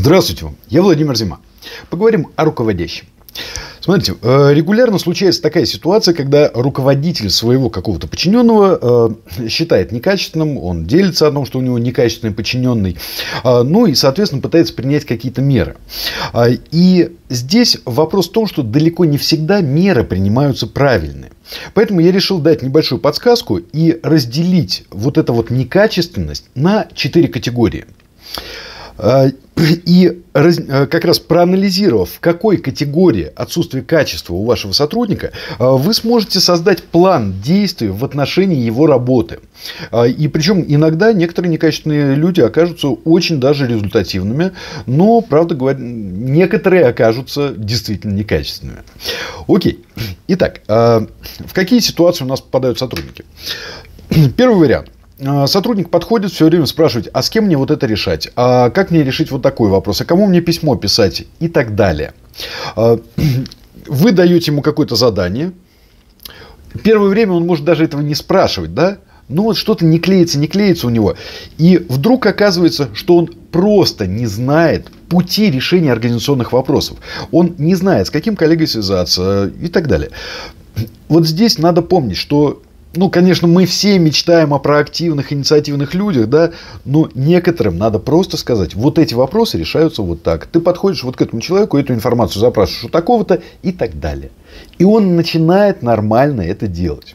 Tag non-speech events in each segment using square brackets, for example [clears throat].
Здравствуйте вам, я Владимир Зима. Поговорим о руководящем. Смотрите, э, регулярно случается такая ситуация, когда руководитель своего какого-то подчиненного э, считает некачественным, он делится о том, что у него некачественный подчиненный, э, ну и, соответственно, пытается принять какие-то меры. И здесь вопрос в том, что далеко не всегда меры принимаются правильные. Поэтому я решил дать небольшую подсказку и разделить вот эту вот некачественность на четыре категории. А, [clears throat] и э, как раз проанализировав, в какой категории отсутствие качества у вашего сотрудника, а, вы сможете создать план действий в отношении его работы. А, и причем иногда некоторые некачественные люди окажутся очень даже результативными, но, правда говоря, некоторые окажутся действительно некачественными. Окей. Итак, в какие ситуации у нас попадают сотрудники? [clears throat] Первый вариант – а, сотрудник подходит, все время спрашивает, а с кем мне вот это решать? А как мне решить вот такой вопрос? А кому мне письмо писать? И так далее. А, [clears throat] вы даете ему какое-то задание. Первое время он может даже этого не спрашивать, да? Ну вот что-то не клеится, не клеится у него. И вдруг оказывается, что он просто не знает пути решения организационных вопросов. Он не знает, с каким коллегой связаться и так далее. Вот здесь надо помнить, что ну, конечно, мы все мечтаем о проактивных, инициативных людях, да, но некоторым надо просто сказать, вот эти вопросы решаются вот так. Ты подходишь вот к этому человеку, эту информацию запрашиваешь у такого-то и так далее. И он начинает нормально это делать.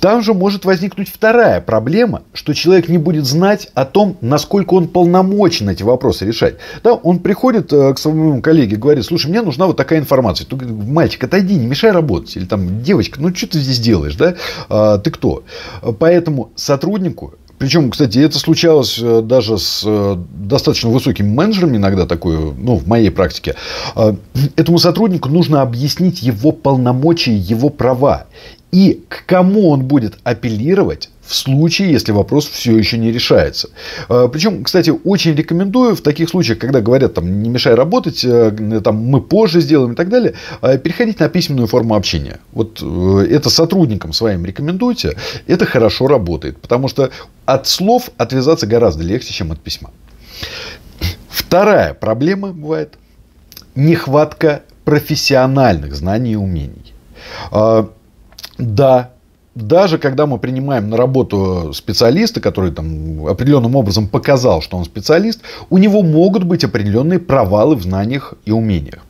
Там же может возникнуть вторая проблема, что человек не будет знать о том, насколько он полномочен эти вопросы решать. Да, он приходит э, к своему коллеге и говорит, слушай, мне нужна вот такая информация. Ты мальчик, отойди, не мешай работать. Или там, девочка, ну что ты здесь делаешь, да? А, ты кто? Поэтому сотруднику причем, кстати, это случалось э, даже с э, достаточно высокими менеджерами иногда такое, ну, в моей практике. Этому сотруднику нужно объяснить его полномочия, его права и к кому он будет апеллировать в случае, если вопрос все еще не решается. А, Причем, кстати, очень рекомендую в таких случаях, когда говорят, там, не мешай работать, э, там, мы позже сделаем и так далее, а, переходить на письменную форму общения. Вот э, это сотрудникам своим рекомендуйте, это хорошо работает, потому что от слов отвязаться гораздо легче, чем от письма. Вторая проблема бывает нехватка профессиональных знаний и умений. Да, даже когда мы принимаем на работу специалиста, который там определенным образом показал, что он специалист, у него могут быть определенные провалы в знаниях и умениях.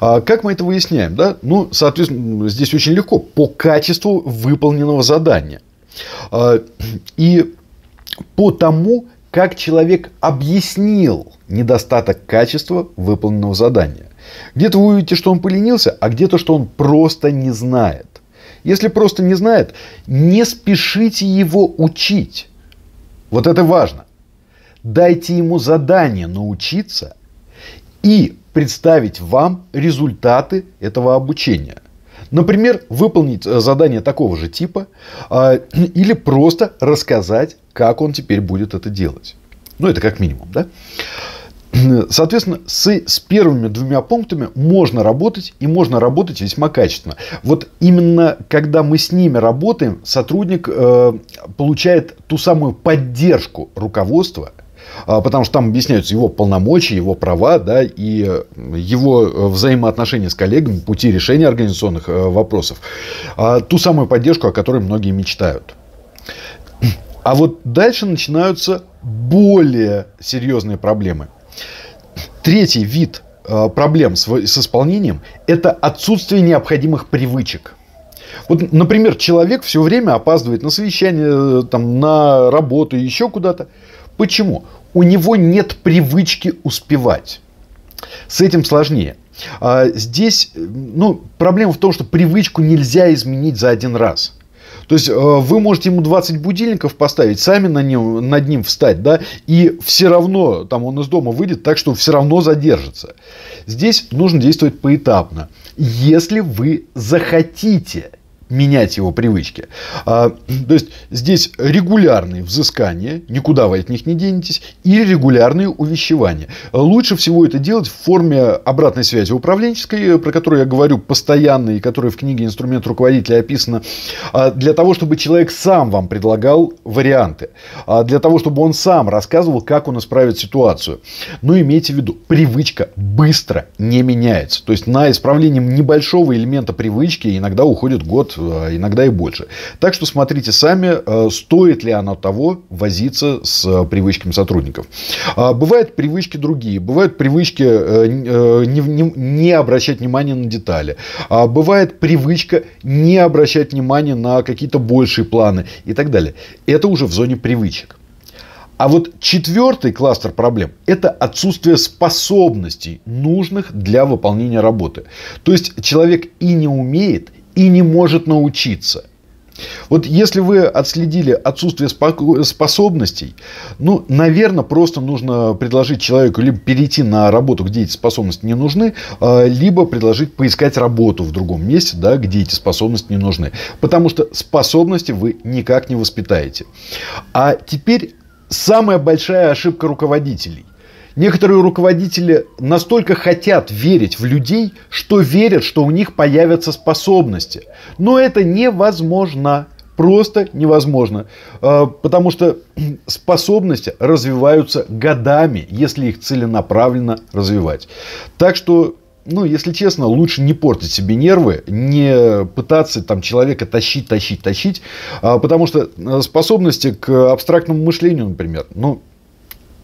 А как мы это выясняем? Да? Ну, соответственно, здесь очень легко. По качеству выполненного задания. А, и по тому, как человек объяснил недостаток качества выполненного задания. Где-то вы увидите, что он поленился, а где-то, что он просто не знает. Если просто не знает, не спешите его учить. Вот это важно. Дайте ему задание научиться и представить вам результаты этого обучения. Например, выполнить э, задание такого же типа а, [clears throat] или просто рассказать, как он теперь будет это делать. Ну, это как минимум, да? [clears throat] Соответственно, с, с первыми двумя пунктами можно работать и можно работать весьма качественно. Вот именно когда мы с ними работаем, сотрудник э, получает ту самую поддержку руководства, э, потому что там объясняются его полномочия, его права, да, и его взаимоотношения с коллегами, пути решения организационных э, вопросов, э, ту самую поддержку, о которой многие мечтают. [clears throat] А вот дальше начинаются более серьезные проблемы. Третий вид э, проблем с, с исполнением – это отсутствие необходимых привычек. Вот, например, человек все время опаздывает на совещание, э, там, на работу, еще куда-то. Почему? У него нет привычки успевать. С этим сложнее. А здесь э, ну, проблема в том, что привычку нельзя изменить за один раз. То есть э, вы можете ему 20 будильников поставить, сами на нем, над ним встать, да, и все равно там он из дома выйдет так, что все равно задержится. Здесь нужно действовать поэтапно. Если вы захотите менять его привычки. А, то есть здесь регулярные взыскания, никуда вы от них не денетесь, и регулярные увещевания. Лучше всего это делать в форме обратной связи управленческой, про которую я говорю постоянно и которая в книге «Инструмент руководителя» описана, а, для того, чтобы человек сам вам предлагал варианты, а, для того, чтобы он сам рассказывал, как он исправит ситуацию. Но имейте в виду, привычка быстро не меняется. То есть на исправление небольшого элемента привычки иногда уходит год, а иногда и больше. Так что смотрите сами, э, стоит ли оно того возиться с э, привычками сотрудников. А, бывают привычки другие. Бывают привычки э, не, не, не обращать внимания на детали. А, бывает привычка не обращать внимания на какие-то большие планы и так далее. Это уже в зоне привычек. А вот четвертый кластер проблем – это отсутствие способностей, нужных для выполнения работы. То есть человек и не умеет, и не может научиться. Вот если вы отследили отсутствие способностей, ну, наверное, просто нужно предложить человеку либо перейти на работу, где эти способности не нужны, а, либо предложить поискать работу в другом месте, да, где эти способности не нужны. Потому что способности вы никак не воспитаете. А теперь самая большая ошибка руководителей. Некоторые руководители настолько хотят верить в людей, что верят, что у них появятся способности. Но это невозможно. Просто невозможно. А, потому что [clears throat] способности развиваются годами, если их целенаправленно развивать. Так что ну, если честно, лучше не портить себе нервы, не пытаться там человека тащить, тащить, тащить, а, потому что э, способности к абстрактному мышлению, например, ну,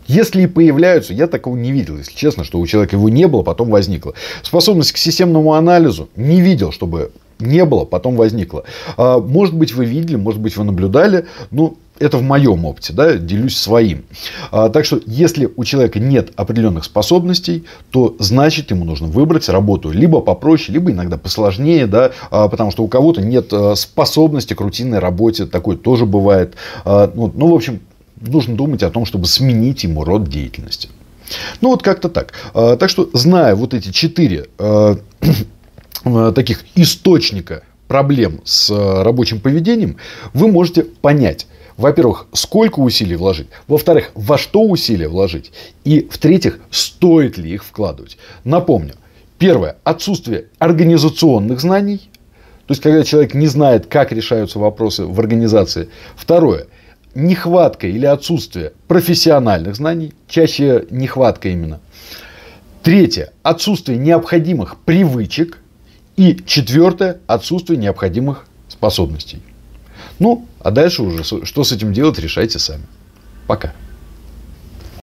если и появляются, я такого не видел, если честно, что у человека его не было, потом возникло. Способность к системному анализу не видел, чтобы не было, потом возникло. А, может быть, вы видели, может быть, вы наблюдали, ну, это в моем опыте, да, делюсь своим. А, так что, если у человека нет определенных способностей, то значит ему нужно выбрать работу либо попроще, либо иногда посложнее, да, а, потому что у кого-то нет способности к рутинной работе, такое тоже бывает. Ну, ну в общем, нужно думать о том, чтобы сменить ему род деятельности. Ну, вот как-то так. А, так что, зная вот эти четыре а, [clears throat] таких источника проблем с рабочим поведением, вы можете понять, во-первых, сколько усилий вложить, во-вторых, во что усилия вложить, и в-третьих, стоит ли их вкладывать. Напомню, первое, отсутствие организационных знаний, то есть, когда человек не знает, как решаются вопросы в организации. Второе, нехватка или отсутствие профессиональных знаний, чаще нехватка именно. Третье, отсутствие необходимых привычек. И четвертое, отсутствие необходимых способностей. Ну, а дальше уже, что с этим делать, решайте сами. Пока.